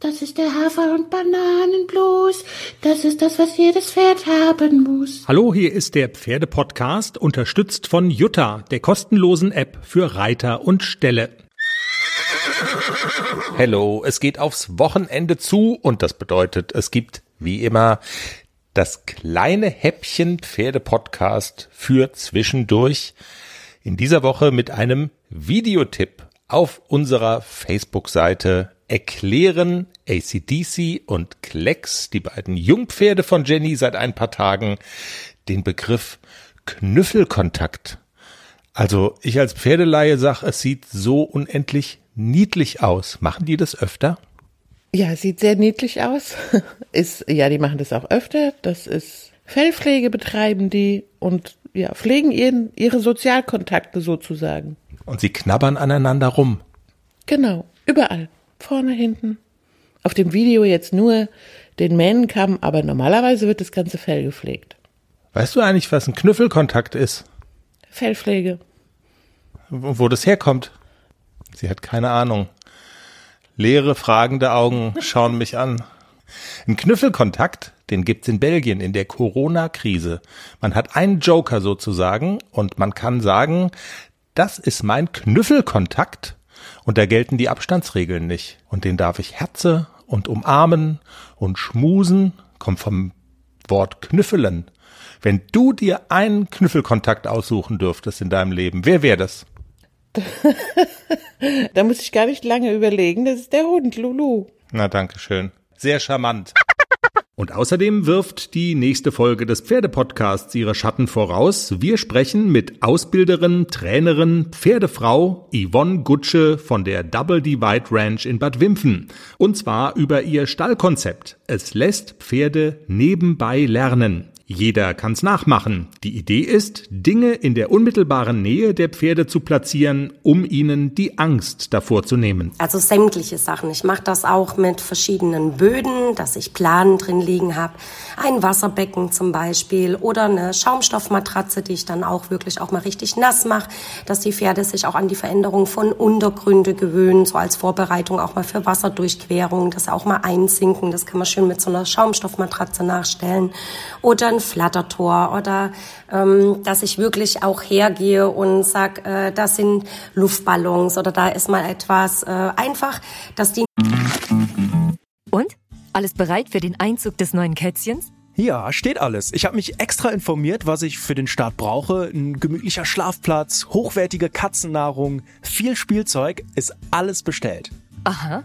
Das ist der Hafer- und Bananenblues. Das ist das, was jedes Pferd haben muss. Hallo, hier ist der Pferdepodcast, unterstützt von Jutta, der kostenlosen App für Reiter und Ställe. Hello, es geht aufs Wochenende zu und das bedeutet, es gibt wie immer das kleine Häppchen Pferdepodcast für zwischendurch. In dieser Woche mit einem Videotipp auf unserer Facebook-Seite erklären ACDC und Klecks, die beiden Jungpferde von Jenny, seit ein paar Tagen den Begriff Knüffelkontakt. Also ich als Pferdeleihe sag, es sieht so unendlich niedlich aus. Machen die das öfter? Ja, sieht sehr niedlich aus. Ist, ja, die machen das auch öfter. Das ist Fellpflege betreiben die und ja, pflegen ihren, ihre Sozialkontakte sozusagen. Und sie knabbern aneinander rum. Genau, überall. Vorne, hinten. Auf dem Video jetzt nur den Mähnenkamm, aber normalerweise wird das ganze Fell gepflegt. Weißt du eigentlich, was ein Knüffelkontakt ist? Fellpflege. Wo wo das herkommt? Sie hat keine Ahnung. Leere, fragende Augen schauen mich an. Ein Knüffelkontakt, den gibt's in Belgien in der Corona-Krise. Man hat einen Joker sozusagen und man kann sagen, das ist mein Knüffelkontakt und da gelten die Abstandsregeln nicht. Und den darf ich herze und umarmen und schmusen, kommt vom Wort knüffelen. Wenn du dir einen Knüffelkontakt aussuchen dürftest in deinem Leben, wer wäre das? Da muss ich gar nicht lange überlegen. Das ist der Hund, Lulu. Na, danke schön. Sehr charmant. Und außerdem wirft die nächste Folge des Pferdepodcasts ihre Schatten voraus. Wir sprechen mit Ausbilderin, Trainerin, Pferdefrau Yvonne Gutsche von der Double Divide Ranch in Bad Wimpfen. Und zwar über ihr Stallkonzept. Es lässt Pferde nebenbei lernen. Jeder kann's nachmachen. Die Idee ist, Dinge in der unmittelbaren Nähe der Pferde zu platzieren, um ihnen die Angst davor zu nehmen. Also sämtliche Sachen. Ich mache das auch mit verschiedenen Böden, dass ich Planen drin liegen habe. Ein Wasserbecken zum Beispiel oder eine Schaumstoffmatratze, die ich dann auch wirklich auch mal richtig nass mache, dass die Pferde sich auch an die Veränderung von Untergründe gewöhnen, so als Vorbereitung auch mal für Wasserdurchquerung, dass sie auch mal einsinken. Das kann man schön mit so einer Schaumstoffmatratze nachstellen. Oder ein Flattertor oder ähm, dass ich wirklich auch hergehe und sag, äh, das sind Luftballons oder da ist mal etwas äh, einfach, dass die Und? Alles bereit für den Einzug des neuen Kätzchens? Ja, steht alles. Ich habe mich extra informiert, was ich für den Start brauche. Ein gemütlicher Schlafplatz, hochwertige Katzennahrung, viel Spielzeug, ist alles bestellt. Aha.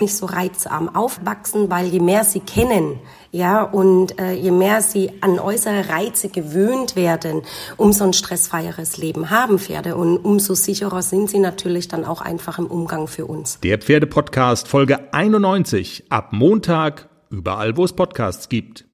Nicht so reizarm aufwachsen, weil je mehr sie kennen, ja, und äh, je mehr sie an äußere Reize gewöhnt werden, umso ein stressfreieres Leben haben Pferde und umso sicherer sind sie natürlich dann auch einfach im Umgang für uns. Der Pferdepodcast Folge 91 ab Montag überall, wo es Podcasts gibt.